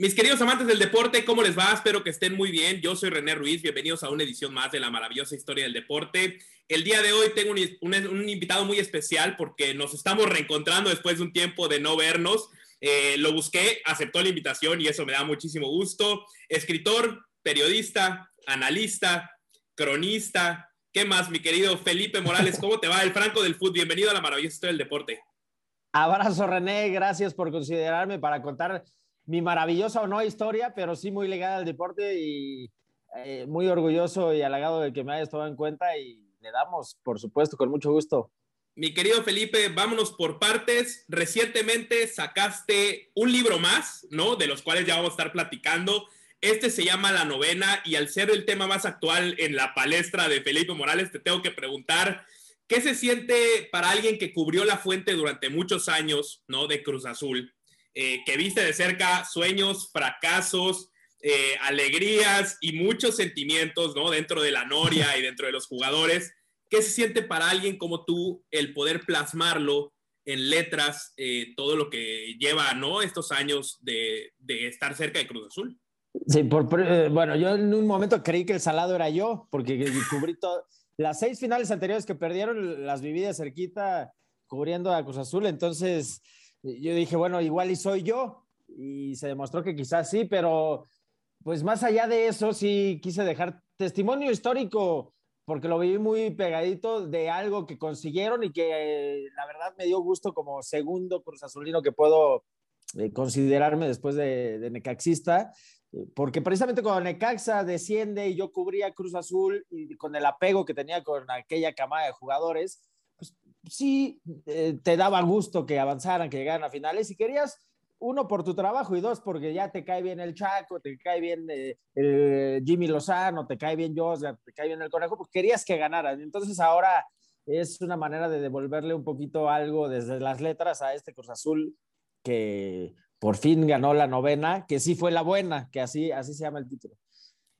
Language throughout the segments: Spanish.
Mis queridos amantes del deporte, ¿cómo les va? Espero que estén muy bien. Yo soy René Ruiz, bienvenidos a una edición más de la maravillosa historia del deporte. El día de hoy tengo un, invitado muy especial porque nos estamos reencontrando después de un tiempo de no vernos. Eh, lo busqué, aceptó la invitación y eso me da muchísimo gusto. Escritor, periodista, analista, cronista. ¿Qué más, mi querido Felipe Morales? ¿Cómo te va? El Franco del Fútbol. Bienvenido a la maravillosa historia del deporte. Abrazo, René. Gracias por considerarme para contar mi maravillosa o no historia, pero sí muy ligada al deporte y eh, muy orgulloso y halagado de que me hayas tomado en cuenta y le damos, por supuesto, con mucho gusto. Mi querido Felipe, vámonos por partes. Recientemente sacaste un libro más, ¿no? De los cuales ya vamos a estar platicando. Este se llama La Novena y al ser el tema más actual en la palestra de Felipe Morales, te tengo que preguntar, ¿qué se siente para alguien que cubrió la fuente durante muchos años, ¿no? De Cruz Azul eh, que viste de cerca sueños, fracasos, eh, alegrías y muchos sentimientos, ¿no? Dentro de la noria y dentro de los jugadores. ¿Qué se siente para alguien como tú el poder plasmarlo en letras, eh, todo lo que lleva, ¿no? Estos años de, estar cerca de Cruz Azul. Sí, por, bueno, yo en un momento creí que el salado era yo, porque cubrí todo. Las seis finales anteriores que perdieron las viví de cerquita cubriendo a Cruz Azul, entonces yo dije, bueno, igual y soy yo. Y se demostró que quizás sí, pero pues más allá de eso, sí quise dejar testimonio histórico, porque lo vi muy pegadito de algo que consiguieron y que la verdad me dio gusto como segundo Cruz Azulino que puedo eh, considerarme después de, de Necaxista, porque precisamente cuando Necaxa desciende y yo cubría Cruz Azul y con el apego que tenía con aquella camada de jugadores, sí eh, te daba gusto que avanzaran, que llegaran a finales y querías uno por tu trabajo y dos porque ya te cae bien el Chaco, te cae bien eh, Jimmy Lozano, te cae bien Josgar, te cae bien el Conejo, pues querías que ganaran. Entonces ahora es una manera de devolverle un poquito algo desde las letras a este Cruz Azul que por fin ganó la novena, que sí fue la buena, que así, así se llama el título.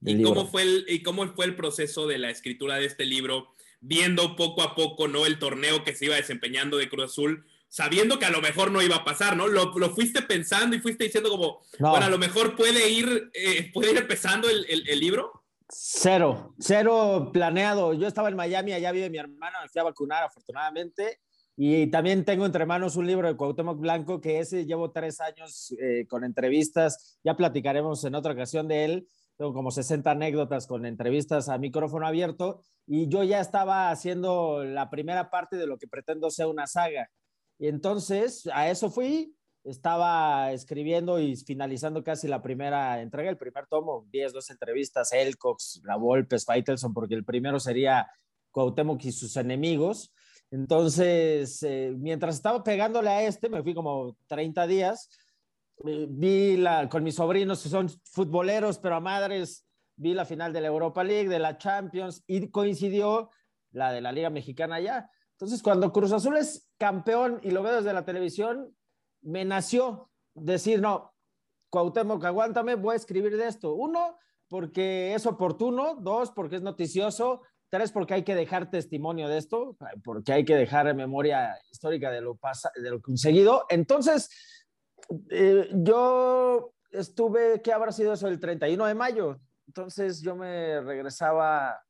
¿Y cómo, fue el, ¿Y cómo fue el proceso de la escritura de este libro? Viendo poco a poco, ¿no? El torneo que se iba desempeñando de Cruz Azul, sabiendo que a lo mejor no iba a pasar, ¿no? Lo, lo fuiste pensando y fuiste diciendo como, bueno, a lo mejor puede ir, eh, puede ir empezando el, el, libro. Cero, cero planeado. Yo estaba en Miami, allá vive mi hermana, me fui a vacunar afortunadamente. Y también tengo entre manos un libro de Cuauhtémoc Blanco, que ese llevo tres años eh, con entrevistas. Ya platicaremos en otra ocasión de él tengo como 60 anécdotas con entrevistas a micrófono abierto y yo ya estaba haciendo la primera parte de lo que pretendo ser una saga. Y entonces a eso fui, estaba escribiendo y finalizando casi la primera entrega, el primer tomo, 10, 12 entrevistas, Elcox, La Volpes, Faitelson, porque el primero sería Cuauhtémoc y sus enemigos. Entonces, eh, mientras estaba pegándole a este, me fui como 30 días, vi con mis sobrinos, que son futboleros, pero a madres, vi la final de la Europa League, de la Champions, y coincidió la de la Liga Mexicana allá. Entonces, cuando Cruz Azul es campeón y lo veo desde la televisión, me nació decir, no, Cuauhtémoc, aguántame, voy a escribir de esto. Uno, porque es oportuno. Dos, porque es noticioso. Tres, porque hay que dejar testimonio de esto, porque hay que dejar memoria histórica de lo, de lo conseguido. Entonces, eh, yo estuve, ¿qué habrá sido eso? El 31 de mayo. Entonces yo me regresaba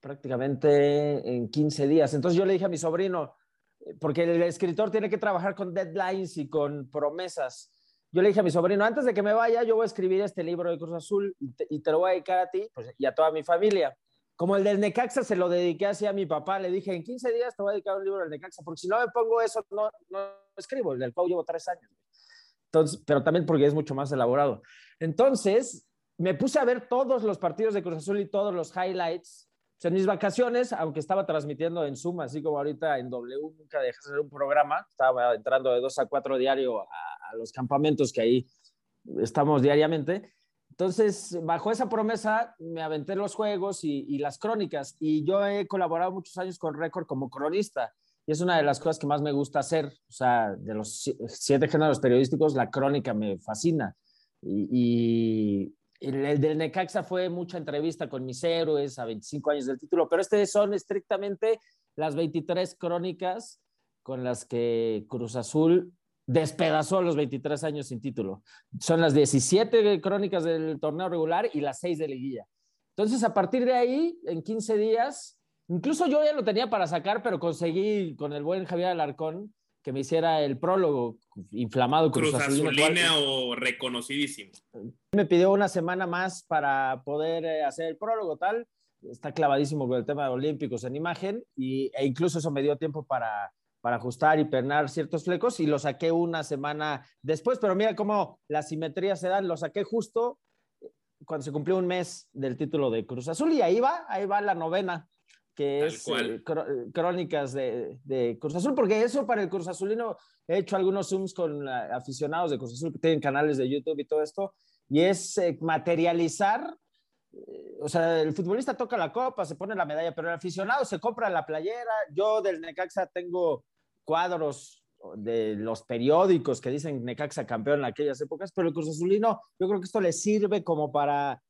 prácticamente en 15 días. Entonces yo le dije a mi sobrino, eh, porque el escritor tiene que trabajar con deadlines y con promesas. Yo le dije a mi sobrino, antes de que me vaya, yo voy a escribir este libro de Cruz Azul y te, lo voy a dedicar a ti pues, y a toda mi familia. Como el del Necaxa se lo dediqué así a mi papá, le dije, en 15 días te voy a dedicar un libro del Necaxa, porque si no me pongo eso, no, no escribo. El del Pau llevo tres años. Pero también porque es mucho más elaborado. Entonces, me puse a ver todos los partidos de Cruz Azul y todos los highlights. en mis vacaciones, aunque estaba transmitiendo en Zoom, así como ahorita en W, nunca dejé de hacer un programa. Estaba entrando de dos a cuatro diario a, los campamentos que ahí estamos diariamente. Entonces, bajo esa promesa, me aventé los juegos y, y, las crónicas. Y yo he colaborado muchos años con Record como cronista. Y es una de las cosas que más me gusta hacer. O sea, de los siete géneros periodísticos, la crónica me fascina. Y, el, del Necaxa fue mucha entrevista con mis héroes a 25 años del título, pero este son estrictamente las 23 crónicas con las que Cruz Azul despedazó los 23 años sin título. Son las 17 crónicas del torneo regular y las 6 de liguilla. Entonces, a partir de ahí, en 15 días, incluso yo ya lo tenía para sacar, pero conseguí con el buen Javier Alarcón que me hiciera el prólogo inflamado. Cruz, Azulina o reconocidísimo. Me pidió una semana más para poder eh, hacer el prólogo, tal. Está clavadísimo con el tema de olímpicos en imagen y, e incluso eso me dio tiempo para, para ajustar y pernar ciertos flecos y lo saqué una semana después, pero mira cómo la simetría se dan, lo saqué justo cuando se cumplió un mes del título de Cruz Azul y ahí va, ahí va la novena que es eh, crónicas de, de, Cruz Azul, porque eso para el Cruz Azulino he hecho algunos zooms con aficionados de Cruz Azul que tienen canales de YouTube y todo esto, y es eh, materializar, eh, o sea, el futbolista toca la copa, se pone la medalla, pero el aficionado se compra la playera, yo del Necaxa tengo cuadros de los periódicos que dicen Necaxa campeón en aquellas épocas, pero el Cruz Azulino, yo creo que esto le sirve como para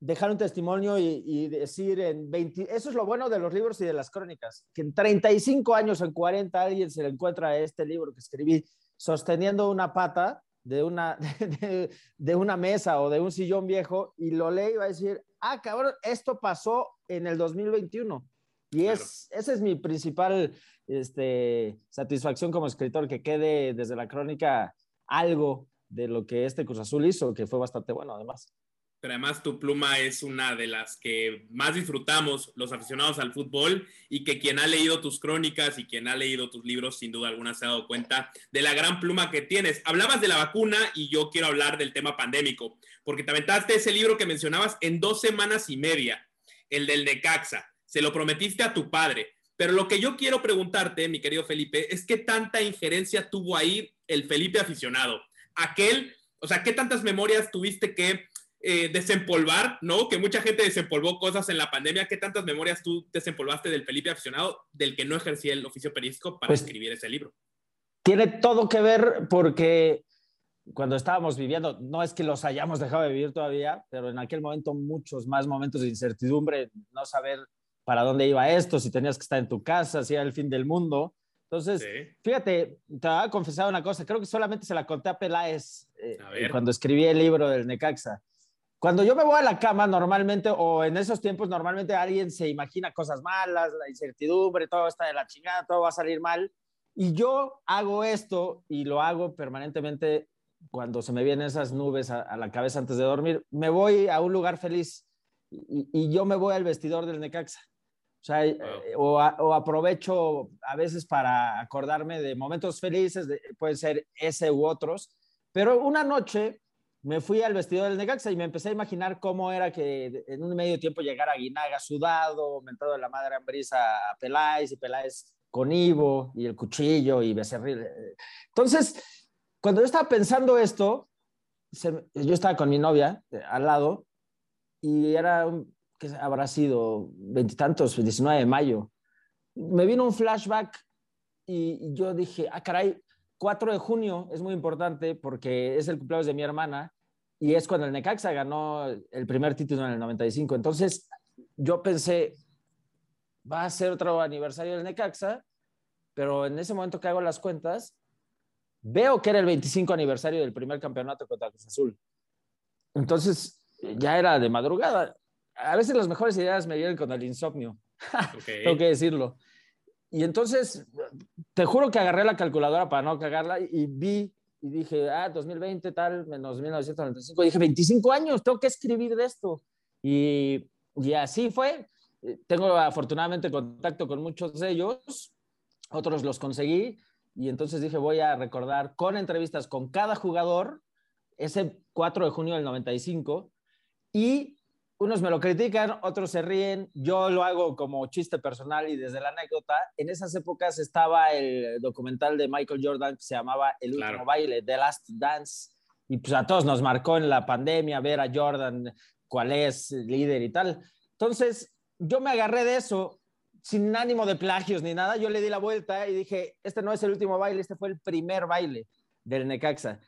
dejar un testimonio y, decir en 20, eso es lo bueno de los libros y de las crónicas, que en 35 años, en 40, alguien se le encuentra este libro que escribí sosteniendo una pata de una, de, una mesa o de un sillón viejo y lo lee y va a decir, ah, cabrón, esto pasó en el 2021. Y es, esa es mi principal este, satisfacción como escritor, que quede desde la crónica algo de lo que este Cruz Azul hizo, que fue bastante bueno además pero además tu pluma es una de las que más disfrutamos los aficionados al fútbol y que quien ha leído tus crónicas y quien ha leído tus libros sin duda alguna se ha dado cuenta de la gran pluma que tienes. Hablabas de la vacuna y yo quiero hablar del tema pandémico, porque te aventaste ese libro que mencionabas en dos semanas y media, el del Necaxa. Se lo prometiste a tu padre. Pero lo que yo quiero preguntarte, mi querido Felipe, es qué tanta injerencia tuvo ahí el Felipe aficionado. Aquel, o sea, qué tantas memorias tuviste que eh, desempolvar, ¿no? Que mucha gente desempolvó cosas en la pandemia. ¿Qué tantas memorias tú desempolvaste del Felipe aficionado, del que no ejercía el oficio periodístico para pues escribir ese libro? Tiene todo que ver porque cuando estábamos viviendo, no es que los hayamos dejado de vivir todavía, pero en aquel momento muchos más momentos de incertidumbre, no saber para dónde iba esto, si tenías que estar en tu casa, si era el fin del mundo. Entonces, fíjate, te voy a confesar una cosa, creo que solamente se la conté a Peláez eh, cuando escribí el libro del Necaxa. Cuando yo me voy a la cama, normalmente, o en esos tiempos, normalmente alguien se imagina cosas malas, la incertidumbre, todo está de la chingada, todo va a salir mal. Y yo hago esto y lo hago permanentemente cuando se me vienen esas nubes a, la cabeza antes de dormir. Me voy a un lugar feliz y, yo me voy al vestidor del Necaxa. O sea, eh, o, aprovecho a veces para acordarme de momentos felices, de, pueden ser ese u otros, pero una noche me fui al vestido del Necaxa y me empecé a imaginar cómo era que en un medio tiempo llegara Guinaga sudado, mentado de la madre Ambrisa a Peláez y Peláez con Ivo y el cuchillo y Becerril. Entonces, cuando yo estaba pensando esto, yo estaba con mi novia eh, al lado y era, que habrá sido veintitantos, 19 de mayo. Me vino un flashback y yo dije, ah, caray, 4 de junio es muy importante porque es el cumpleaños de mi hermana y es cuando el Necaxa ganó el primer título en el 95. Entonces yo pensé, va a ser otro aniversario del Necaxa, pero en ese momento que hago las cuentas, veo que era el 25 aniversario del primer campeonato contra Cruz Azul. Entonces ya era de madrugada. A veces las mejores ideas me vienen con el insomnio, tengo que decirlo. Y entonces, te juro que agarré la calculadora para no cagarla y vi y dije, ah, 2020 tal, menos 1995. Y dije, 25 años, tengo que escribir de esto. Y, y así fue. Tengo afortunadamente contacto con muchos de ellos, otros los conseguí. Y entonces dije, voy a recordar con entrevistas con cada jugador ese 4 de junio del 95 y unos me lo critican, otros se ríen, yo lo hago como chiste personal y desde la anécdota. En esas épocas estaba el documental de Michael Jordan que se llamaba El último baile, The Last Dance, y pues a todos nos marcó en la pandemia ver a Jordan cuál es líder y tal. Entonces, yo me agarré de eso sin ánimo de plagios ni nada, yo le di la vuelta y dije, este no es el último baile, este fue el primer baile del Necaxa.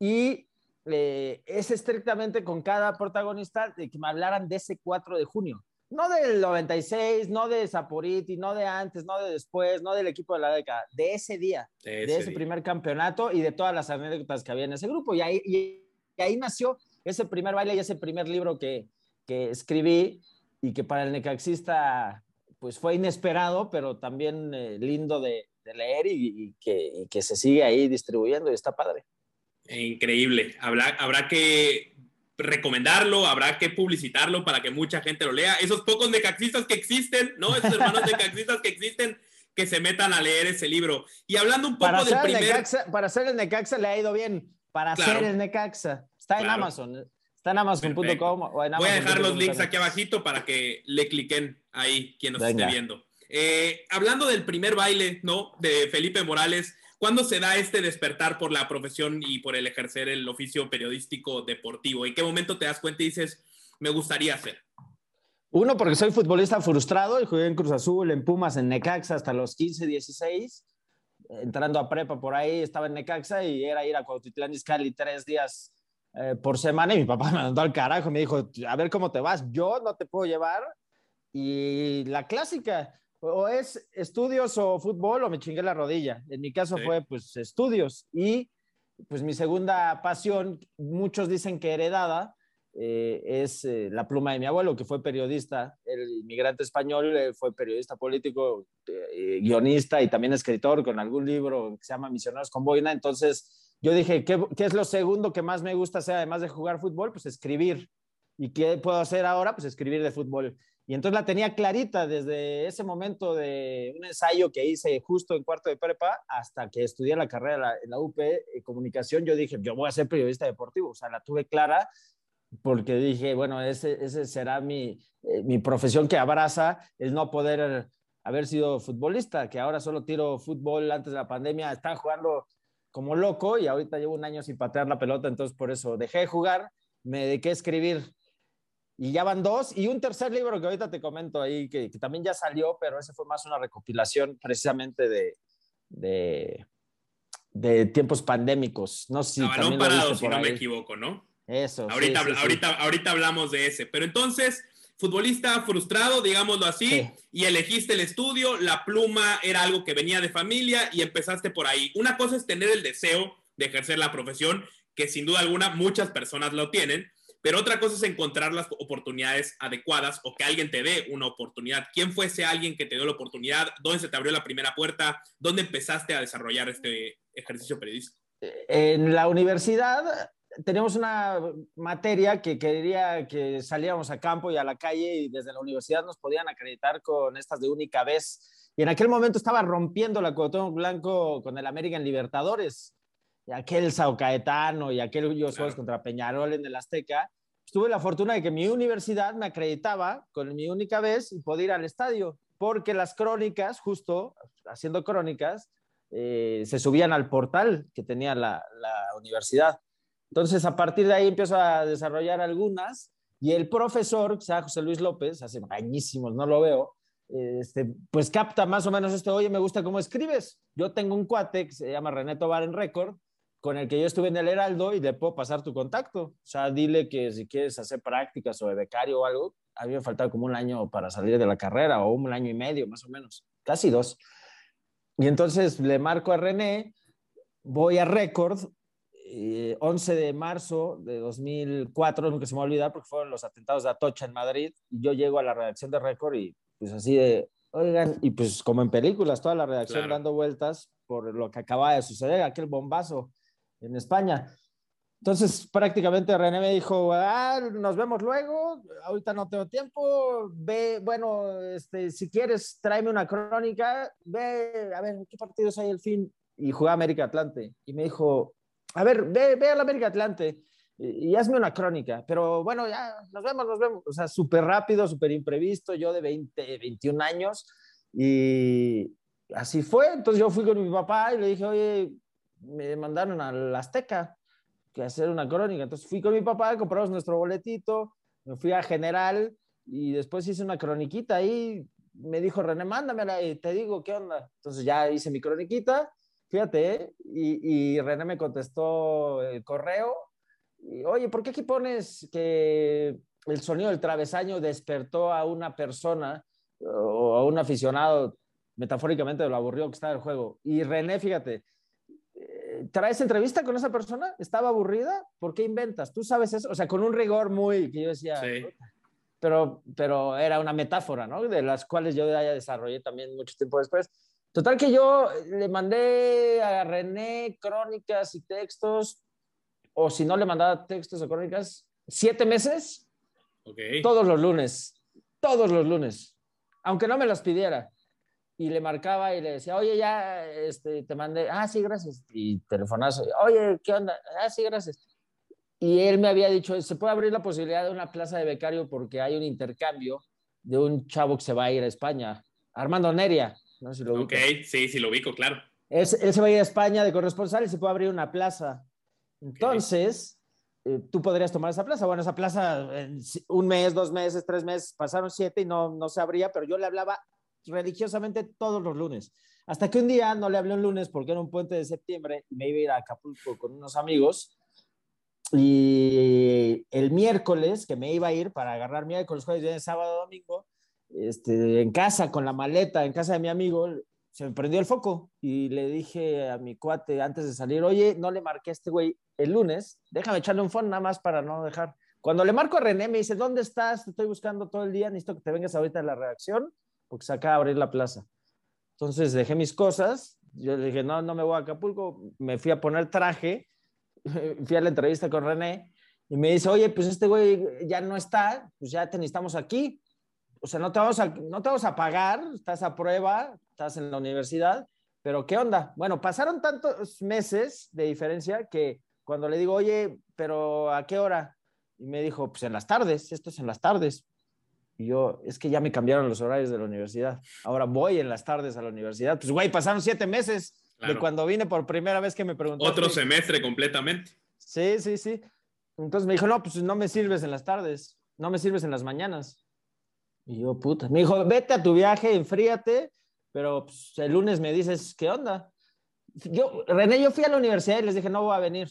Y es estrictamente con cada protagonista de que me hablaran de ese 4 de junio. no del 96, no de Saporiti, no de antes, no de después, no del equipo de la década, de ese día, de ese, primer campeonato y de todas las anécdotas que había en ese grupo. Y ahí, y, ahí nació ese primer baile y ese primer libro que, que escribí y que para el necaxista pues fue inesperado, pero también eh, lindo de, de leer y, que, y, que, se sigue ahí distribuyendo y está padre. Increíble. Habrá, habrá que recomendarlo, habrá que publicitarlo para que mucha gente lo lea. Esos pocos necaxistas que existen, ¿no? Esos hermanos necaxistas que existen, que se metan a leer ese libro. Y hablando un poco para del primer... para hacer el Necaxa le ha ido bien. Para hacer el Necaxa. Está en Amazon. Está en Amazon.com Voy a dejar los links aquí abajito para que le cliquen ahí quien nos esté viendo. Eh, hablando del primer baile, ¿no? De Felipe Morales, ¿Cuándo se da este despertar por la profesión y por el ejercer el oficio periodístico deportivo? ¿En qué momento te das cuenta y dices, me gustaría hacer? Uno, porque soy futbolista frustrado y jugué en Cruz Azul, en Pumas, en Necaxa hasta los 15, 16. Entrando a prepa por ahí, estaba en Necaxa y era ir a Cuautitlán Izcalli tres días eh, por semana y mi papá me mandó al carajo me dijo, a ver cómo te vas, yo no te puedo llevar. Y la clásica, o es estudios o fútbol o me chingué la rodilla. En mi caso fue pues estudios y pues mi segunda pasión, muchos dicen que heredada, eh, es eh, la pluma de mi abuelo, que fue periodista, el inmigrante español, eh, fue periodista político, guionista y también escritor con algún libro que se llama Misioneros con Boina. Entonces yo dije, ¿qué, ¿qué, es lo segundo que más me gusta hacer, además de jugar fútbol? Pues escribir. ¿Y qué puedo hacer ahora? Pues escribir de fútbol. Y entonces la tenía clarita desde ese momento de un ensayo que hice justo en cuarto de prepa hasta que estudié la carrera en la UP de comunicación. Yo dije, yo voy a ser periodista deportivo. O sea, la tuve clara porque dije, bueno, ese, ese será mi, eh, mi profesión que abraza el no poder haber sido futbolista, que ahora solo tiro fútbol antes de la pandemia. Estaba jugando como loco y ahorita llevo un año sin patear la pelota, entonces por eso dejé de jugar, me dediqué a escribir y ya van dos. Y un tercer libro que ahorita te comento ahí, que, también ya salió, pero ese fue más una recopilación precisamente de, de, de tiempos pandémicos. No sé si también parado, si no me equivoco, ¿no? Eso. Ahorita, ahorita, ahorita hablamos de ese. Pero entonces, futbolista frustrado, digámoslo así, y elegiste el estudio, la pluma era algo que venía de familia y empezaste por ahí. Una cosa es tener el deseo de ejercer la profesión, que sin duda alguna muchas personas lo tienen, pero otra cosa es encontrar las oportunidades adecuadas o que alguien te dé una oportunidad. ¿Quién fue ese alguien que te dio la oportunidad? ¿Dónde se te abrió la primera puerta? ¿Dónde empezaste a desarrollar este ejercicio periodístico? En la universidad teníamos una materia que quería que saliéramos a campo y a la calle y desde la universidad nos podían acreditar con estas de única vez. Y en aquel momento estaba rompiendo la Cuauhtémoc Blanco con el American Libertadores y aquel Sao Caetano y aquel Juegos claro. contra Peñarol en el Azteca, pues, tuve la fortuna de que mi universidad me acreditaba con mi única vez y podía ir al estadio, porque las crónicas, justo haciendo crónicas, eh, se subían al portal que tenía la, la, universidad. Entonces, a partir de ahí empiezo a desarrollar algunas y el profesor, que se llama José Luis López, hace añísimos, no lo veo, este, pues capta más o menos esto, oye, me gusta cómo escribes. Yo tengo un cuate que se llama René Tobar en Record, con el que yo estuve en el Heraldo y le puedo pasar tu contacto. O sea, dile que si quieres hacer prácticas o de becario o algo, a mí me faltaba como un año para salir de la carrera o un año y medio más o menos, casi dos. Y entonces le marco a René, voy a Record, 11 eh, de marzo de 2004, nunca se me va a olvidar porque fueron los atentados de Atocha en Madrid, y yo llego a la redacción de Record y pues así de, oigan, y pues como en películas, toda la redacción claro. dando vueltas por lo que acaba de suceder, aquel bombazo en España. Entonces, prácticamente René me dijo, ah, nos vemos luego, ahorita no tengo tiempo, ve, bueno, este, si quieres, tráeme una crónica, ve, a ver, ¿qué partidos hay el fin? Y jugué América Atlante. Y me dijo, a ver, ve, ve al América Atlante y, y, hazme una crónica, pero bueno, ya, nos vemos, nos vemos. O sea, súper rápido, súper imprevisto, yo de 20, 21 años, y así fue. Entonces yo fui con mi papá y le dije, oye, me mandaron al Azteca que hacer una crónica. Entonces fui con mi papá, compramos nuestro boletito, me fui a General y después hice una croniquita ahí. Me dijo René, mándamela y te digo qué onda. Entonces ya hice mi croniquita, fíjate, ¿eh? y, y, René me contestó el correo. Oye, ¿por qué aquí pones que el sonido del travesaño despertó a una persona o a un aficionado, metafóricamente lo aburrió que estaba el juego. Y René, fíjate, ¿traes entrevista con esa persona? ¿Estaba aburrida? ¿Por qué inventas? ¿Tú sabes eso? O sea, con un rigor muy, que yo decía, Sí. pero, pero era una metáfora, ¿no? De las cuales yo ya desarrollé también mucho tiempo después. Total que yo le mandé a René crónicas y textos, o si no le mandaba textos o crónicas, siete meses, todos los lunes, todos los lunes, aunque no me los pidiera. Y le marcaba y le decía, oye, ya este, te mandé, ah, sí, gracias. Y telefonazo, oye, ¿qué onda? Ah, sí, gracias. Y él me había dicho, se puede abrir la posibilidad de una plaza de becario porque hay un intercambio de un chavo que se va a ir a España, Armando Neria, no sé si lo Ok, ubicas. sí, sí, lo ubico, claro. Es- él se va a ir a España de corresponsal y se puede abrir una plaza. Entonces, eh, tú podrías tomar esa plaza. Bueno, esa plaza, en un mes, dos meses, tres meses, pasaron siete y no, no se abría, pero yo le hablaba religiosamente todos los lunes. Hasta que un día no le hablé un lunes porque era un puente de septiembre y me iba a ir a Acapulco con unos amigos. Y el miércoles, que me iba a ir para agarrar miércoles, jueves, viernes, sábado, domingo, este, en casa, con la maleta, en casa de mi amigo, se me prendió el foco y le dije a mi cuate antes de salir, oye, no le marqué a este güey el lunes, déjame echarle un phone nada más para no dejar. Cuando le marco a René, me dice, ¿dónde estás? Te estoy buscando todo el día, necesito que te vengas ahorita a la redacción porque se acaba de abrir la plaza. Entonces dejé mis cosas, yo le dije, no, no me voy a Acapulco, me fui a poner traje, fui a la entrevista con René y me dice, oye, pues este güey ya no está, pues ya te necesitamos aquí. O sea, no te, vamos a, no te vamos a pagar, estás a prueba, estás en la universidad, pero ¿qué onda? Bueno, pasaron tantos meses de diferencia que cuando le digo, oye, pero ¿a qué hora? Y me dijo, pues en las tardes, esto es en las tardes. Y yo, es que ya me cambiaron los horarios de la universidad. Ahora voy en las tardes a la universidad. Pues, güey, pasaron siete meses Claro. de cuando vine por primera vez que me preguntaste. Otro semestre completamente. Sí, sí, sí. Entonces me dijo, no, pues no me sirves en las tardes, no me sirves en las mañanas. Y yo, puta, me dijo, vete a tu viaje, enfríate, pero pues, el lunes me dices, ¿qué onda? Yo, René, yo fui a la universidad y les dije, no voy a venir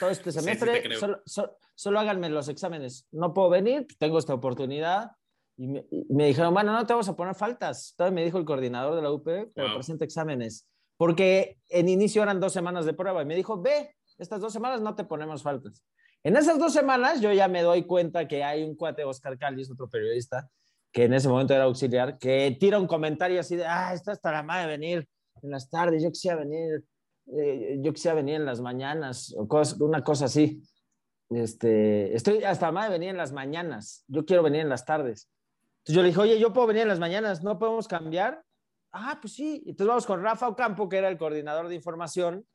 todo este Sí, sí semestre, te creo. solo, so- solo háganme los exámenes. No puedo venir, tengo esta oportunidad. Y me, y me dijeron, bueno, no te vamos a poner faltas. Todavía me dijo el coordinador de la UP, pero Wow. presenta exámenes. Porque en inicio eran dos semanas de prueba. Y me dijo, ve, estas dos semanas no te ponemos faltas. En esas dos semanas yo ya me doy cuenta que hay un cuate, Oscar Callis, otro periodista, que en ese momento era auxiliar, que tira un comentario así de, ah, está hasta la madre de venir en las tardes, yo quisiera venir, eh, yo quisiera venir en las mañanas, o una cosa así. Este, estoy hasta la madre de venir en las mañanas, yo quiero venir en las tardes. Entonces yo le dije, oye, yo puedo venir en las mañanas, ¿no podemos cambiar? Ah, pues sí. Entonces vamos con Rafa Ocampo, que era el coordinador de información.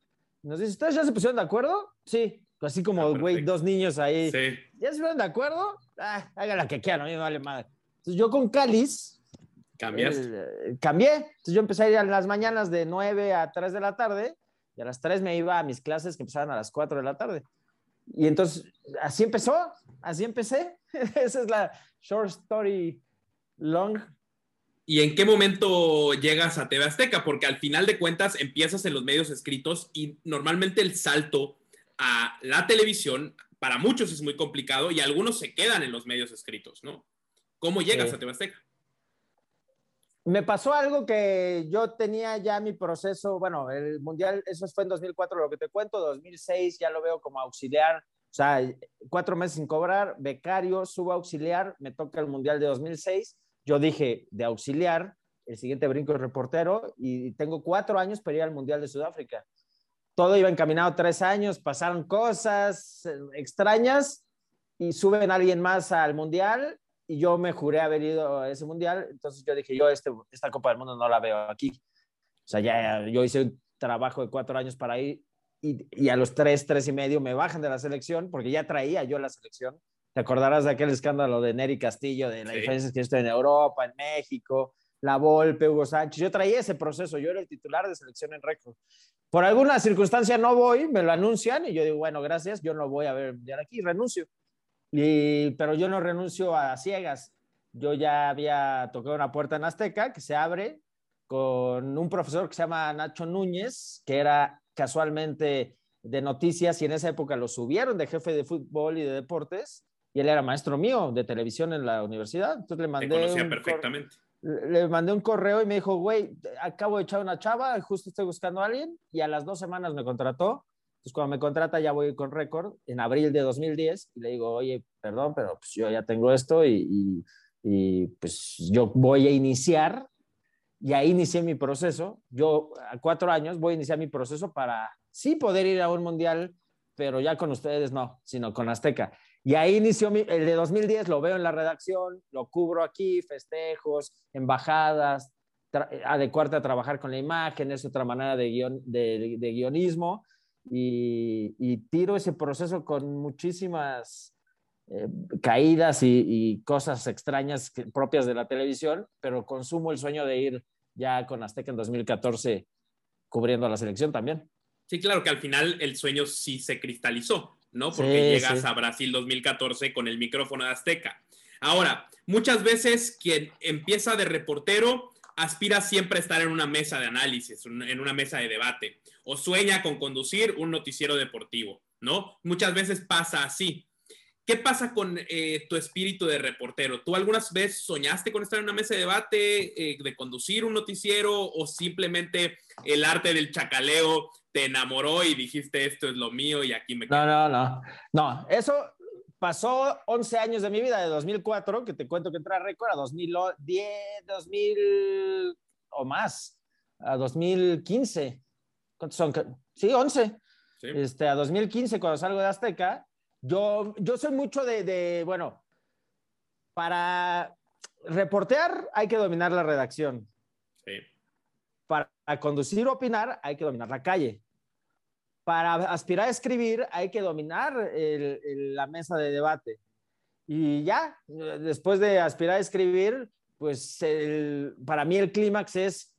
Nos dice, ¿ustedes ya se pusieron de acuerdo? Sí. Así como, Ah, güey, perfecto. dos niños ahí. Sí. ¿Ya se pusieron de acuerdo? Ah, haga la que quieran, a mí me vale madre. Entonces yo con Cáliz Cambiaste. eh, cambié. Entonces yo empecé a ir a las mañanas de 9 a 3 de la tarde y a las 3 me iba a mis clases que empezaban a las 4 de la tarde. Y entonces así empezó, así empecé. Esa es la short story long. ¿Y en qué momento llegas a TV Azteca? Porque al final de cuentas empiezas en los medios escritos y normalmente el salto a la televisión para muchos es muy complicado y algunos se quedan en los medios escritos, ¿no? ¿Cómo llegas Sí. a TV Azteca? Me pasó algo que yo tenía ya mi proceso, bueno, el mundial, eso fue en 2004 lo que te cuento, 2006 ya lo veo como auxiliar, o sea, cuatro meses sin cobrar, becario, subo auxiliar, me toca el mundial de 2006, yo dije de auxiliar, el siguiente brinco es reportero y tengo cuatro años para ir al mundial de Sudáfrica. Todo iba encaminado tres años, pasaron cosas eh, extrañas y suben alguien más al mundial y yo me juré haber ido a ese mundial, entonces yo dije, yo este, esta Copa del Mundo no la veo aquí. O sea, ya yo hice un trabajo de cuatro años para ir y a los tres, tres y medio me bajan de la selección porque ya traía yo la selección. Te acordarás de aquel escándalo de Neri Castillo, de la Sí. diferencia que estoy en Europa, en México, la Volpe, Hugo Sánchez. Yo traía ese proceso, yo era el titular de selección en récord. Por alguna circunstancia no voy, me lo anuncian y yo digo, bueno, gracias, yo no voy a ver mundial aquí, renuncio. Y, pero yo no renuncio a ciegas. Yo ya había tocado una puerta en Azteca que se abre con un profesor que se llama Nacho Núñez, que era casualmente de noticias y en esa época lo subieron de jefe de fútbol y de deportes y él era maestro mío de televisión en la universidad. Entonces le mandé. conocía perfectamente. Le mandé un correo y me dijo, güey, acabo de echar una chava, justo estoy buscando a alguien y a las dos semanas me contrató. Entonces cuando me contrata ya voy con récord en abril de 2010 y le digo, oye, perdón, pero pues yo ya tengo esto y, y pues yo voy a iniciar y ahí inicié mi proceso. Yo a cuatro años voy a iniciar mi proceso para sí poder ir a un mundial, pero ya con ustedes no, sino con Azteca. Y ahí inició mi, el de 2010, lo veo en la redacción, lo cubro aquí, festejos, embajadas, adecuarte a trabajar con la imagen, es otra manera de, guion, de, guionismo. Y, tiro ese proceso con muchísimas eh, caídas y, cosas extrañas propias de la televisión, pero consumo el sueño de ir ya con Azteca en 2014 cubriendo a la selección también. Sí, claro que al final el sueño sí se cristalizó, ¿no? Porque llegas a Brasil 2014 con el micrófono de Azteca. Ahora, muchas veces quien empieza de reportero aspira siempre a estar en una mesa de análisis, en una mesa de debate, o sueña con conducir un noticiero deportivo, ¿no? Muchas veces pasa así. ¿Qué pasa con eh, tu espíritu de reportero? ¿Tú algunas veces soñaste con estar en una mesa de debate, eh, de conducir un noticiero o simplemente el arte del chacaleo te enamoró y dijiste esto es lo mío y aquí me quedo? No, no, no. No, eso pasó 11 años de mi vida, de 2004, que te cuento que entré a récord, a 2010, 2000 o más, a 2015. ¿Cuántos son? Sí, 11. Este, a 2015, cuando salgo de Azteca, yo, yo soy mucho de, bueno, para reportear hay que dominar la redacción. Sí. Para conducir o opinar hay que dominar la calle. Para aspirar a escribir hay que dominar la mesa de debate. Y ya, después de aspirar a escribir, pues para mí el clímax es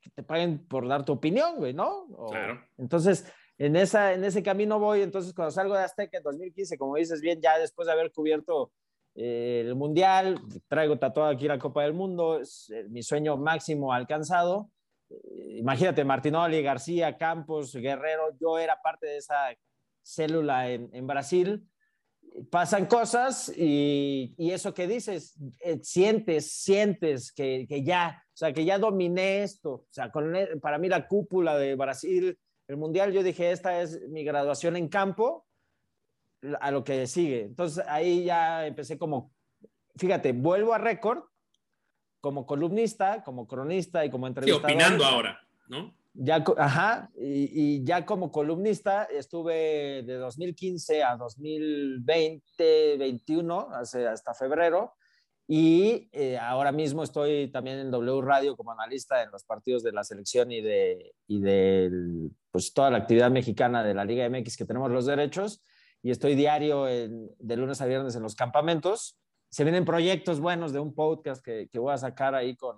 que te paguen por dar tu opinión, güey, ¿no? claro. Entonces, en, esa, en ese camino voy. Entonces, cuando salgo de Azteca en 2015, como dices bien, ya después de haber cubierto eh, el Mundial, traigo tatuado aquí la Copa del Mundo, es eh, mi sueño máximo alcanzado. Eh, imagínate, Martinoli, García, Campos, Guerrero, yo era parte de esa célula en, Brasil. Pasan cosas y, eso que dices, sientes, sientes que, que, ya, o sea, que ya dominé esto. O sea, con, para mí la cúpula de Brasil el mundial yo dije, esta es mi graduación en campo a lo que sigue. Entonces ahí ya empecé como, fíjate, vuelvo a récord como columnista, como cronista y como entrevistador. Sí, opinando ahora, ¿no? Ya, ajá, y, ya como columnista estuve de 2015 a 2020, 21, hasta febrero, y eh, ahora mismo estoy también en W Radio como analista en los partidos de la selección y de, y de pues, toda la actividad mexicana de la Liga MX que tenemos los derechos. Y estoy diario de lunes a viernes en los campamentos. Se vienen proyectos buenos de un podcast que, que voy a sacar ahí con,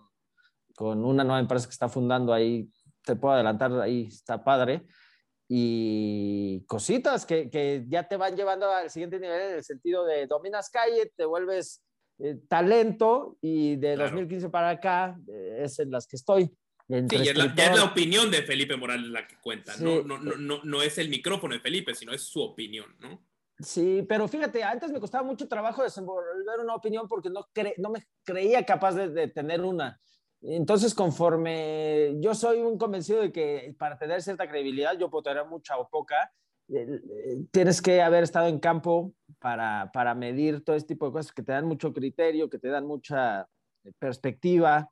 con una nueva empresa que está fundando ahí. Te puedo adelantar, ahí está padre y cositas que, que, ya te van llevando al siguiente nivel en el sentido de dominas calle, te vuelves eh, talento y de 2015 para acá eh, es en las que estoy. Sí, es la, es la, opinión de Felipe Morales la que cuenta, no, no, no, no, es el micrófono de Felipe, sino es su opinión, ¿no? Sí, pero fíjate, antes me costaba mucho trabajo desenvolver una opinión porque no, no me creía capaz de, tener una. Entonces, conforme yo soy un convencido de que para tener cierta credibilidad, yo puedo tener mucha o poca, tienes que haber estado en campo para, para, medir todo este tipo de cosas que te dan mucho criterio, que te dan mucha perspectiva.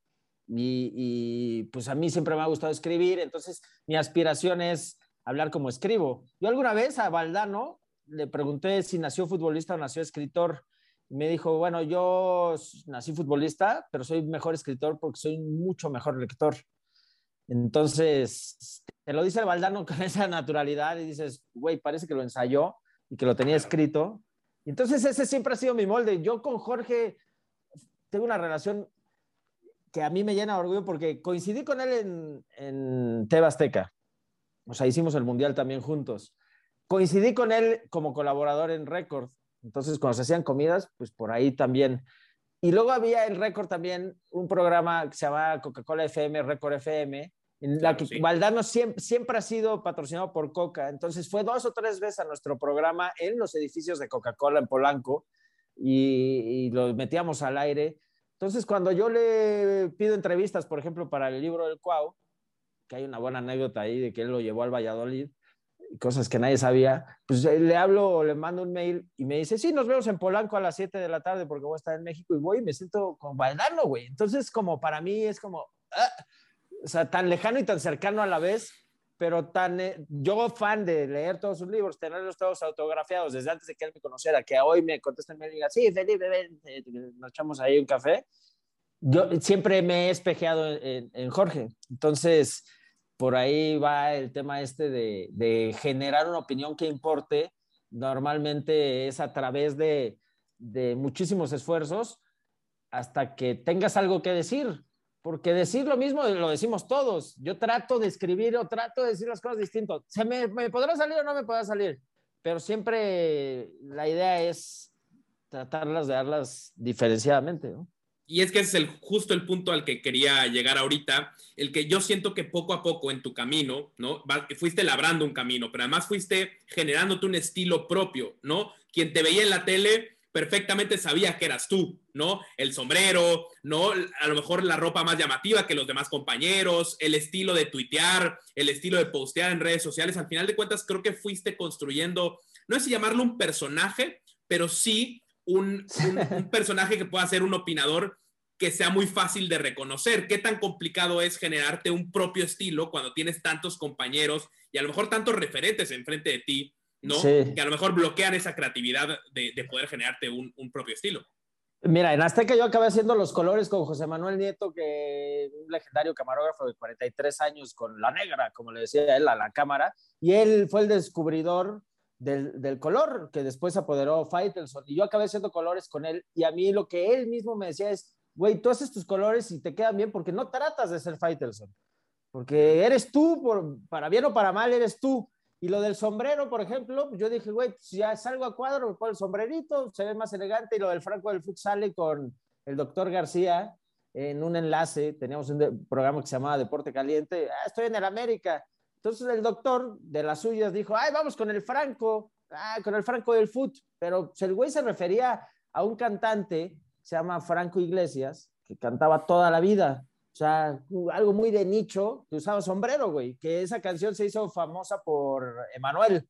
Y, y, pues a mí siempre me ha gustado escribir, entonces mi aspiración es hablar como escribo. Yo alguna vez a Valdano le pregunté si nació futbolista o nació escritor. Me dijo, bueno, yo nací futbolista, pero soy mejor escritor porque soy mucho mejor lector. Entonces, te lo dice el Valdano con esa naturalidad y dices, güey, parece que lo ensayó y que lo tenía escrito. Entonces, ese siempre ha sido mi molde. Yo con Jorge tengo una relación que a mí me llena de orgullo porque coincidí con él en, en Tebasteca. O sea, hicimos el Mundial también juntos. Coincidí con él como colaborador en Record. Entonces, cuando se hacían comidas, pues por ahí también. Y luego había en Record también un programa que se llamaba Coca-Cola FM, Record FM, en la que Valdano siempre, siempre, ha sido patrocinado por Coca. Entonces fue dos o tres veces a nuestro programa en los edificios de Coca-Cola en Polanco y, lo metíamos al aire. Entonces, cuando yo le pido entrevistas, por ejemplo, para el libro del Cuau, que hay una buena anécdota ahí de que él lo llevó al Valladolid, cosas que nadie sabía, pues eh, le hablo, le mando un mail y me dice, sí, nos vemos en Polanco a las 7 de la tarde porque voy a estar en México y voy y me siento como Valdano, güey. Entonces, como para mí es como, ah, o sea, tan lejano y tan cercano a la vez, pero tan, eh, yo fan de leer todos sus libros, tenerlos todos autografiados desde antes de que él me conociera, que hoy me contesta y me diga, sí, Felipe, ven, nos echamos ahí un café. Yo siempre me he espejeado en, en Jorge. Entonces, por ahí va el tema este de, generar una opinión que importe. Normalmente es a través de, muchísimos esfuerzos hasta que tengas algo que decir. Porque decir lo mismo lo decimos todos. Yo trato de escribir o trato de decir las cosas distintas. ¿Se me, me podrá salir o no me podrá salir? Pero siempre la idea es tratarlas de darlas diferenciadamente. Y es que ese es el, justo el punto al que quería llegar ahorita, el que yo siento que poco a poco en tu camino, ¿no? Fuiste labrando un camino, pero además fuiste generándote un estilo propio, ¿no? Quien te veía en la tele perfectamente sabía que eras tú, ¿no? El sombrero, ¿no? A lo mejor la ropa más llamativa que los demás compañeros, el estilo de tuitear, el estilo de postear en redes sociales. Al final de cuentas, creo que fuiste construyendo, no es llamarlo un personaje, pero sí un, un personaje que pueda ser un opinador que sea muy fácil de reconocer. ¿Qué tan complicado es generarte un propio estilo cuando tienes tantos compañeros y a lo mejor tantos referentes enfrente de ti, ¿no? Que a lo mejor bloquean esa creatividad de, poder generarte un, propio estilo. Mira, en Azteca yo acabé haciendo los colores con José Manuel Nieto, que un legendario camarógrafo de 43 años con la negra, como le decía él, a la cámara, y él fue el descubridor del, del, color que después apoderó Faitelson. Y yo acabé haciendo colores con él. Y a mí lo que él mismo me decía es, güey, tú haces tus colores y te quedan bien porque no tratas de ser Faitelson. Porque eres tú, por, para bien o para mal, eres tú. Y lo del sombrero, por ejemplo, yo dije, güey, si ya salgo a cuadro, me pongo el sombrerito, se ve más elegante. Y lo del Franco del Futsal con el doctor García en un enlace, teníamos un programa que se llamaba Deporte Caliente, ah, estoy en el América. Entonces el doctor de las suyas dijo, ay, vamos con el Franco, ah, con el Franco del Fut. Pero el güey se refería a un cantante se llama Franco Iglesias, que cantaba toda la vida. O sea, algo muy de nicho, que usaba sombrero, güey. Que esa canción se hizo famosa por Emanuel.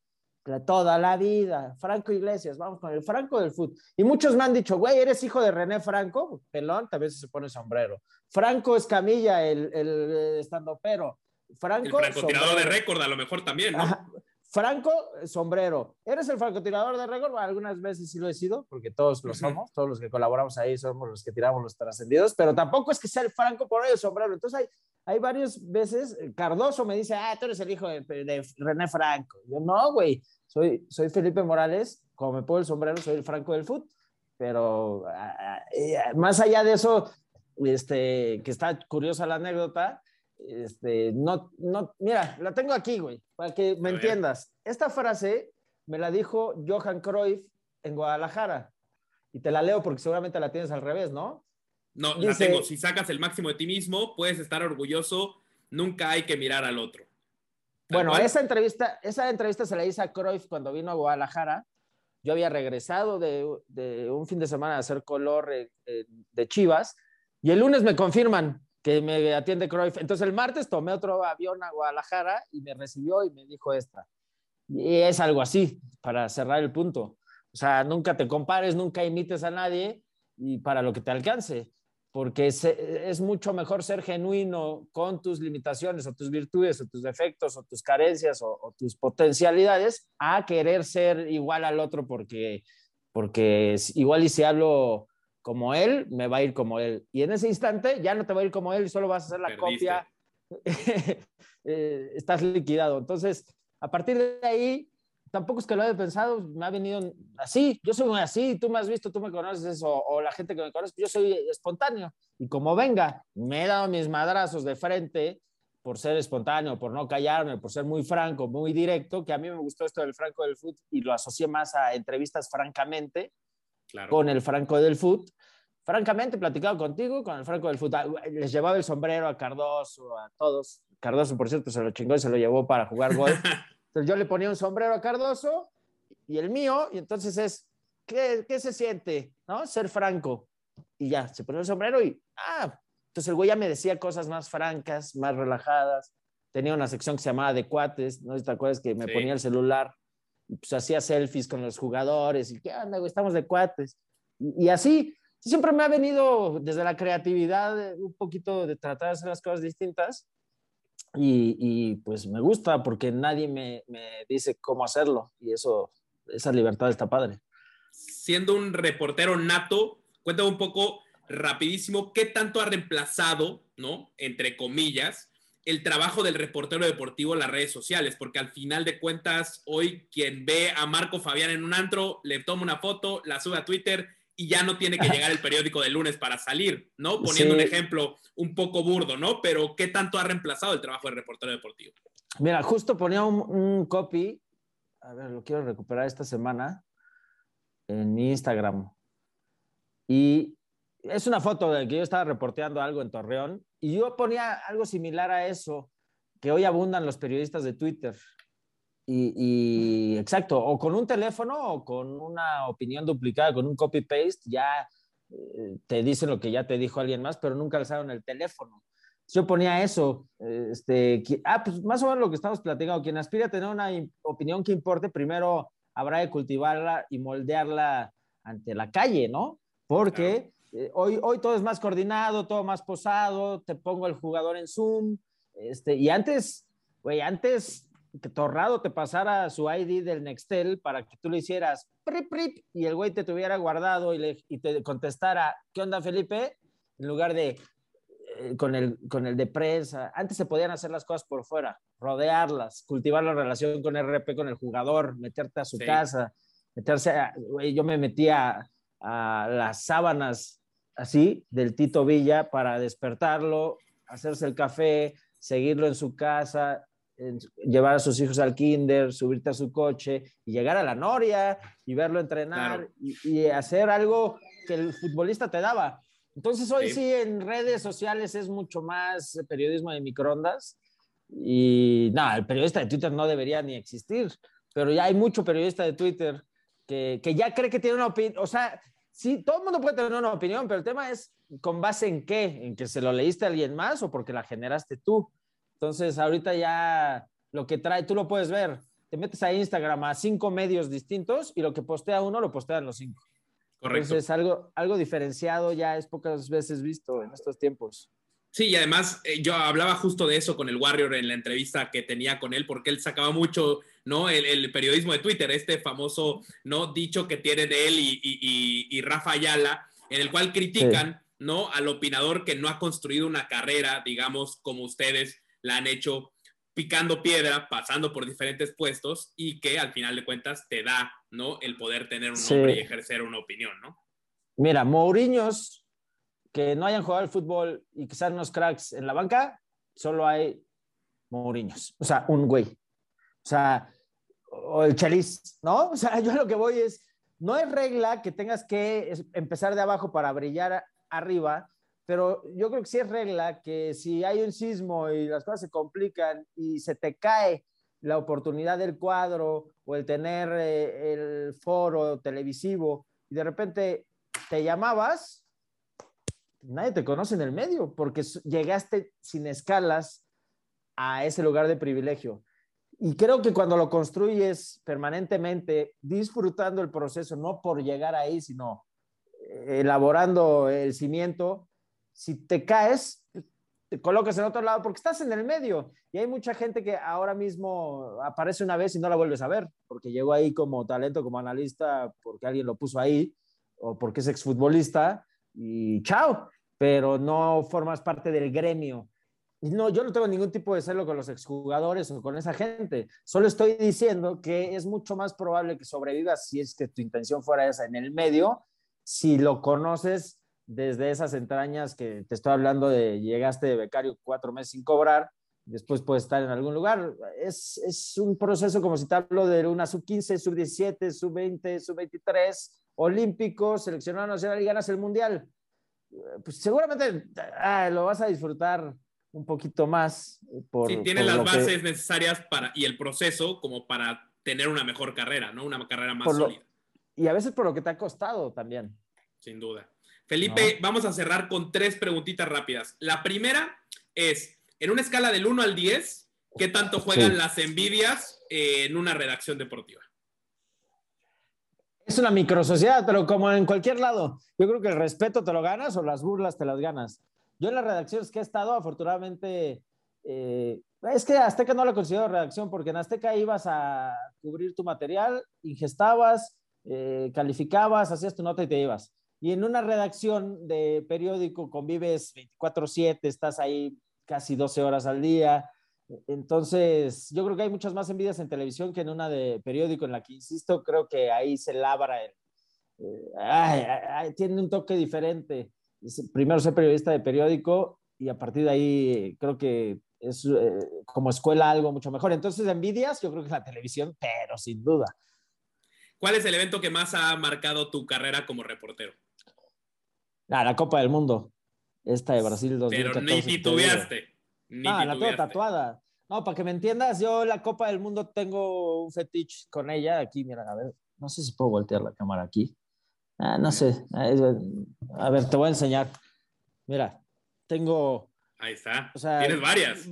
Toda la vida. Franco Iglesias, vamos con el Franco del fútbol. Y muchos me han dicho, güey, ¿eres hijo de René Franco? Pelón, vez se pone sombrero. Franco Escamilla, el, el estandopero. Franco. El francotirador de récord, a lo mejor también, ¿no? Franco, sombrero. ¿Eres el francotirador de récord? algunas veces sí lo he sido, porque todos lo somos, todos los que colaboramos ahí somos los que tiramos los trascendidos, pero tampoco es que sea el Franco por el sombrero. Entonces hay, hay varias veces, Cardoso me dice, ah, tú eres el hijo de, René Franco. Yo no, güey, soy, soy Felipe Morales, como me pongo el sombrero, soy el Franco del fútbol. Pero ah, ah, eh, más allá de eso, este, que está curiosa la anécdota, este, no, no, mira, la tengo aquí, güey, para que me entiendas. Esta frase me la dijo Johan Cruyff en Guadalajara. Y te la leo porque seguramente la tienes al revés, ¿no? No, la tengo. Si sacas el máximo de ti mismo, puedes estar orgulloso. Nunca hay que mirar al otro. Bueno, esa entrevista, esa entrevista se la hice a Cruyff cuando vino a Guadalajara. Yo había regresado de, de un fin de semana a hacer color eh, eh, de Chivas y el lunes me confirman, que me atiende Cruyff. Entonces el martes tomé otro avión a Guadalajara y me recibió y me dijo esta. Y es algo así, para cerrar el punto. O sea, nunca te compares, nunca imites a nadie y para lo que te alcance, porque es, es mucho mejor ser genuino con tus limitaciones o tus virtudes o tus defectos o tus carencias o, tus potencialidades a querer ser igual al otro porque, porque igual y si hablo como él, me va a ir como él. Y en ese instante ya no te va a ir como él, solo vas a hacer la copia. Eh, estás liquidado. Entonces, a partir de ahí, tampoco es que lo haya pensado, me ha venido así. Yo soy muy así, tú me has visto, tú me conoces, o, o la gente que me conoce, yo soy espontáneo. Y como venga, me he dado mis madrazos de frente por ser espontáneo, por no callarme, por ser muy franco, muy directo, que a mí me gustó esto del franco del foot y lo asocié más a entrevistas francamente con el Franco del Foot. Francamente, platicado contigo con el Franco del Foot. Ah, les llevaba el sombrero a Cardoso, a todos. Cardoso, por cierto, se lo chingó y se lo llevó para jugar golf. Entonces yo le ponía un sombrero a Cardoso y el mío, y entonces es, ¿qué, ¿qué, se siente? ¿No? Ser franco. Y ya, se pone el sombrero y, ah, entonces el güey ya me decía cosas más francas, más relajadas. Tenía una sección que se llamaba de cuates, ¿no? ¿Te acuerdas que me ponía el celular? Pues hacía selfies con los jugadores y, ¿qué onda, güey? Estamos de cuates. Y, y así, siempre me ha venido desde la creatividad un poquito de tratar de hacer las cosas distintas y, y, pues me gusta porque nadie me, me, dice cómo hacerlo y eso, esa libertad está padre. Siendo un reportero nato, cuéntame un poco rapidísimo qué tanto ha reemplazado, ¿no? Entre comillas, el trabajo del reportero deportivo en las redes sociales, porque al final de cuentas, hoy quien ve a Marco Fabián en un antro, le toma una foto, la sube a Twitter y ya no tiene que llegar el periódico de lunes para salir, ¿no? Poniendo un ejemplo un poco burdo, ¿no? Pero ¿qué tanto ha reemplazado el trabajo del reportero deportivo? Mira, justo ponía un, un, copy, a ver, lo quiero recuperar esta semana en mi Instagram. Y es una foto de que yo estaba reporteando algo en Torreón y yo ponía algo similar a eso, que hoy abundan los periodistas de Twitter. Y, exacto, o con un teléfono o con una opinión duplicada, con un copy-paste, ya eh, te dicen lo que ya te dijo alguien más, pero nunca en el teléfono. Yo ponía eso, este, ah, pues más o menos lo que estamos platicando, quien aspira a tener una opinión que importe, primero habrá de cultivarla y moldearla ante la calle, ¿no? Porque eh, hoy, hoy todo es más coordinado, todo más posado, te pongo el jugador en Zoom, este, y antes, güey, antes que Torrado te pasara su ID del Nextel para que tú le hicieras prip, prip, y el güey te tuviera guardado y, le, y te contestara, ¿qué onda Felipe? En lugar de eh, con, el, con el de prensa. Antes se podían hacer las cosas por fuera, rodearlas, cultivar la relación con RP, con el jugador, meterte a su casa, meterse a, güey, yo me metía a las sábanas así del Tito Villa para despertarlo, hacerse el café, seguirlo en su casa, llevar a sus hijos al kinder, subirte a su coche y llegar a la noria y verlo entrenar y, hacer algo que el futbolista te daba. Entonces hoy sí. en redes sociales es mucho más periodismo de microondas y nada, el periodista de Twitter no debería ni existir, pero ya hay mucho periodista de Twitter que, que ya cree que tiene una opinión, o sea, sí, todo el mundo puede tener una opinión, pero el tema es con base en qué, en que se lo leíste a alguien más o porque la generaste tú. Entonces, ahorita ya lo que trae, tú lo puedes ver. Te metes a Instagram a cinco medios distintos y lo que postea uno lo postean los cinco. Correcto. Entonces, algo, algo diferenciado ya es pocas veces visto en estos tiempos. Sí, y además eh, yo hablaba justo de eso con el Warrior en la entrevista que tenía con él, porque él sacaba mucho, ¿no? El, periodismo de Twitter, este famoso, ¿no? Dicho que tiene de él y, y, y Rafa Ayala, en el cual critican, ¿no? Al opinador que no ha construido una carrera, digamos, como ustedes, la han hecho picando piedra, pasando por diferentes puestos y que al final de cuentas te da, ¿no? El poder tener un nombre y ejercer una opinión, ¿no? Mira, Mourinhos, que no hayan jugado al fútbol y que sean unos cracks en la banca, solo hay Mourinhos, o sea, un güey. O sea, o el Chelis, ¿no? O sea, yo lo que voy es, no es regla que tengas que empezar de abajo para brillar arriba, pero yo creo que sí es regla que si hay un sismo y las cosas se complican y se te cae la oportunidad del cuadro o el tener eh, el foro televisivo y de repente te llamabas, nadie te conoce en el medio porque llegaste sin escalas a ese lugar de privilegio. Y creo que cuando lo construyes permanentemente, disfrutando el proceso, no por llegar ahí, sino eh, elaborando el cimiento, si te caes, te colocas en otro lado porque estás en el medio. Y hay mucha gente que ahora mismo aparece una vez y no la vuelves a ver, porque llegó ahí como talento, como analista, porque alguien lo puso ahí, o porque es exfutbolista, y chao, pero no formas parte del gremio. No, yo no tengo ningún tipo de celo con los exjugadores o con esa gente. Solo estoy diciendo que es mucho más probable que sobrevivas si es que tu intención fuera esa en el medio, si lo conoces desde esas entrañas que te estoy hablando de llegaste de becario cuatro meses sin cobrar, después puedes estar en algún lugar. Es, es un proceso como si te hablo de una sub-15, sub-17, sub-20, sub-23, olímpico, seleccionado nacional y ganas el mundial. Pues seguramente ah, lo vas a disfrutar un poquito más. Por, sí, tiene las bases necesarias para, y el proceso como para tener una mejor carrera, ¿no? Una carrera más sólida y a veces por lo que te ha costado también. Sin duda. Felipe, vamos a cerrar con tres preguntitas rápidas. La primera es, en una escala del 1 al 10, ¿qué tanto juegan las envidias en una redacción deportiva? Es una microsociedad, pero como en cualquier lado, yo creo que el respeto te lo ganas o las burlas te las ganas. Yo en las redacciones que he estado, afortunadamente, eh, es que Azteca no lo considero redacción, porque en Azteca ibas a cubrir tu material, ingestabas, eh, calificabas, hacías tu nota y te ibas. Y en una redacción de periódico convives 24/7, estás ahí casi 12 horas al día, entonces, yo creo que hay muchas más envidias en televisión que en una de periódico, en la que, insisto, creo que ahí se labra el... Eh, tiene un toque diferente. Primero ser periodista de periódico y a partir de ahí creo que es eh, como escuela algo mucho mejor. Entonces, envidias, yo creo que es la televisión, pero sin duda. ¿Cuál es el evento que más ha marcado tu carrera como reportero? Ah, la Copa del Mundo, esta de Brasil 2014. Pero ni titubeaste. ah, la tengo tatuada. No, para que me entiendas, yo la Copa del Mundo tengo un fetiche con ella. Aquí, mira, a ver, no sé si puedo voltear la cámara aquí. Ah, no sé. A ver, te voy a enseñar. Mira, tengo. Ahí está. Tienes varias.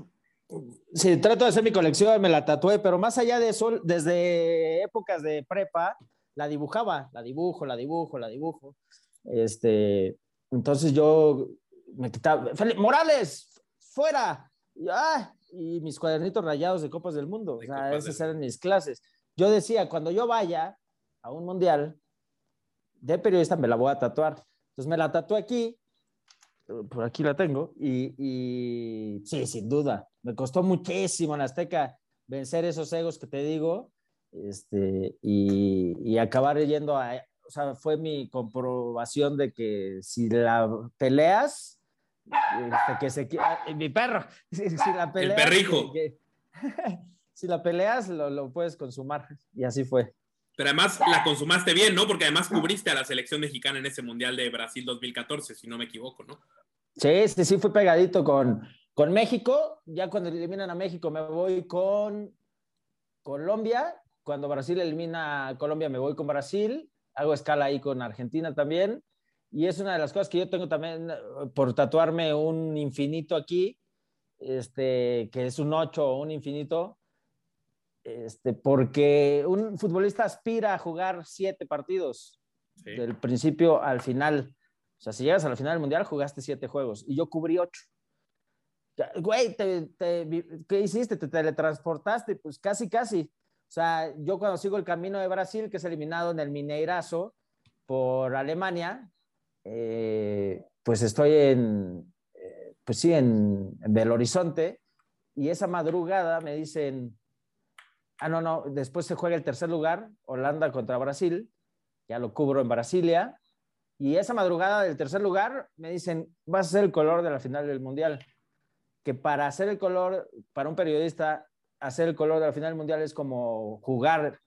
Sí, trato de hacer mi colección, me la tatué, pero más allá de eso, desde épocas de prepa, la dibujaba, la dibujo, la dibujo, la dibujo. Este, entonces yo me quitaba, Morales, fuera, y mis cuadernitos rayados de Copas del Mundo. o sea, esas eran mis clases. Yo decía, cuando yo vaya a un mundial de periodista, me la voy a tatuar. Entonces me la tatué aquí, por aquí la tengo, y, sí, sin duda, me costó muchísimo en Azteca vencer esos egos que te digo, este, y, y acabar yendo a, o sea, fue mi comprobación de que si la peleas, este, que se mi perro, si, la peleas, el perrijo. si la peleas, lo, lo, puedes consumar. Y así fue. Pero además la consumaste bien, ¿no? Porque además cubriste a la selección mexicana en ese Mundial de Brasil 2014, si no me equivoco, ¿no? Sí, sí, sí, fue pegadito con, con México. Ya cuando eliminan a México me voy con Colombia. Cuando Brasil elimina a Colombia me voy con Brasil. Hago escala ahí con Argentina también. Y es una de las cosas que yo tengo también eh, por tatuarme un infinito aquí, este, que es un 8 o un infinito, este, porque un futbolista aspira a jugar siete partidos del principio al final. O sea, si llegas a la final del mundial, jugaste siete juegos y yo cubrí ocho. Güey, ¿qué hiciste? ¿Te teletransportaste? Pues casi, casi. O sea, yo cuando sigo el camino de Brasil, que es eliminado en el Mineirazo por Alemania, eh, pues estoy en, eh, pues sí, en, Belo Horizonte y esa madrugada me dicen, ah, no, no, después se juega el tercer lugar, Holanda contra Brasil, ya lo cubro en Brasilia, y esa madrugada del tercer lugar me dicen, vas a ser el color de la final del Mundial, que para hacer el color, para un periodista, hacer el color de la final del Mundial es como jugar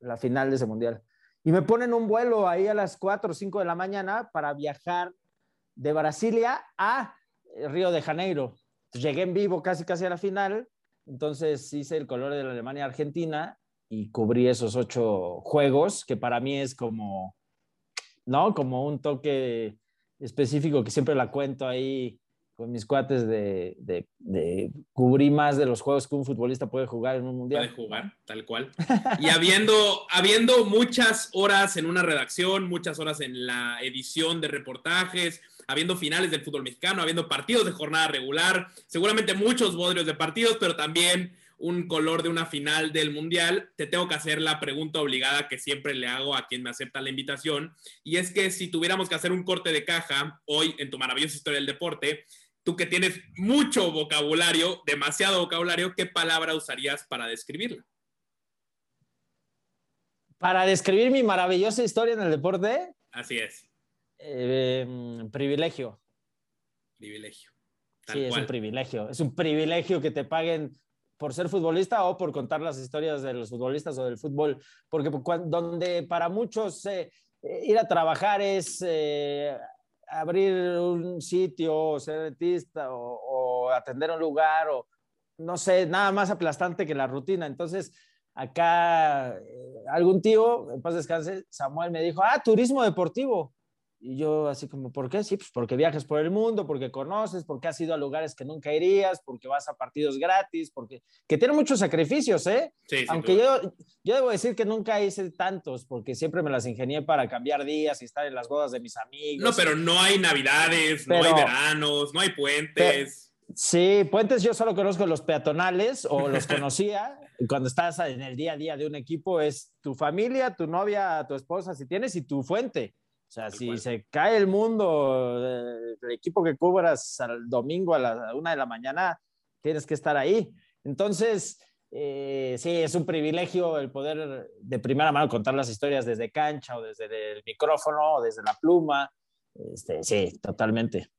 la final de ese Mundial y me ponen un vuelo ahí a las 4 o 5 de la mañana para viajar de Brasilia a Río de Janeiro. Llegué en vivo casi casi a la final, entonces hice el color de la Alemania-Argentina y cubrí esos ocho juegos, que para mí es como, ¿no? Como un toque específico que siempre la cuento ahí con mis cuates de, de, cubrir más de los juegos que un futbolista puede jugar en un mundial. Puede jugar, tal cual. Y habiendo, habiendo muchas horas en una redacción, muchas horas en la edición de reportajes, habiendo finales del fútbol mexicano, habiendo partidos de jornada regular, seguramente muchos bodrios de partidos, pero también un color de una final del mundial, te tengo que hacer la pregunta obligada que siempre le hago a quien me acepta la invitación, y es que si tuviéramos que hacer un corte de caja hoy en tu maravillosa historia del deporte, tú que tienes mucho vocabulario, demasiado vocabulario, ¿qué palabra usarías para describirla? Para describir mi maravillosa historia en el deporte. Así es. Eh, privilegio. Privilegio. sí, es un privilegio. Es un privilegio que te paguen por ser futbolista o por contar las historias de los futbolistas o del fútbol, porque donde para muchos eh, ir a trabajar es eh, abrir un sitio, ser dentista o, atender un lugar o no sé, nada más aplastante que la rutina. Entonces, acá algún tío, en paz descanse, Samuel me dijo, ah, turismo deportivo. Y yo así como, ¿por qué? Sí, pues porque viajas por el mundo, porque conoces, porque has ido a lugares que nunca irías, porque vas a partidos gratis, porque que tiene muchos sacrificios, ¿eh? Sí, Aunque yo, yo debo decir que nunca hice tantos, porque siempre me las ingenié para cambiar días y estar en las bodas de mis amigos. No, pero no hay navidades, no hay veranos, no hay puentes. sí, puentes yo solo conozco los peatonales o los conocía. cuando estás en el día a día de un equipo es tu familia, tu novia, tu esposa, si tienes, y tu fuente. O sea, si se cae el mundo, el equipo que cubras al domingo a la una de la mañana, tienes que estar ahí. Entonces, eh, sí, es un privilegio el poder de primera mano contar las historias desde cancha o desde el micrófono o desde la pluma. Este, sí, totalmente.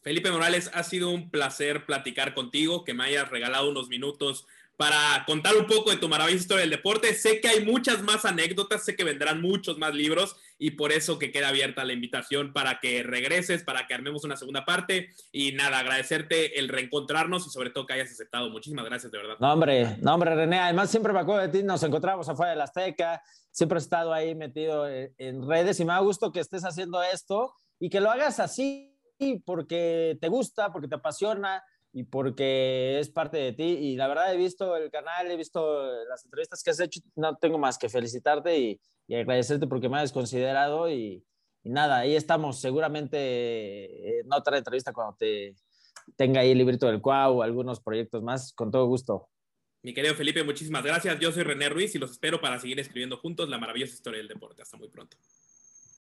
Felipe Morales, ha sido un placer platicar contigo, que me hayas regalado unos minutos para contar un poco de tu maravillosa historia del deporte. Sé que hay muchas más anécdotas, sé que vendrán muchos más libros y por eso que queda abierta la invitación para que regreses, para que armemos una segunda parte y nada, agradecerte el reencontrarnos y sobre todo que hayas aceptado. Muchísimas gracias, de verdad. No, hombre, no, hombre, René, además siempre me acuerdo de ti, nos encontramos afuera de la Azteca, siempre he estado ahí metido en redes y me da gusto que estés haciendo esto y que lo hagas así porque te gusta, porque te apasiona y porque es parte de ti. Y la verdad he visto el canal, he visto las entrevistas que has hecho, no tengo más que felicitarte y, agradecerte porque me has considerado y, nada, ahí estamos seguramente en otra entrevista cuando te tenga ahí el librito del Cuau o algunos proyectos más, con todo gusto. Mi querido Felipe, muchísimas gracias. Yo soy René Ruiz y los espero para seguir escribiendo juntos la maravillosa historia del deporte. Hasta muy pronto.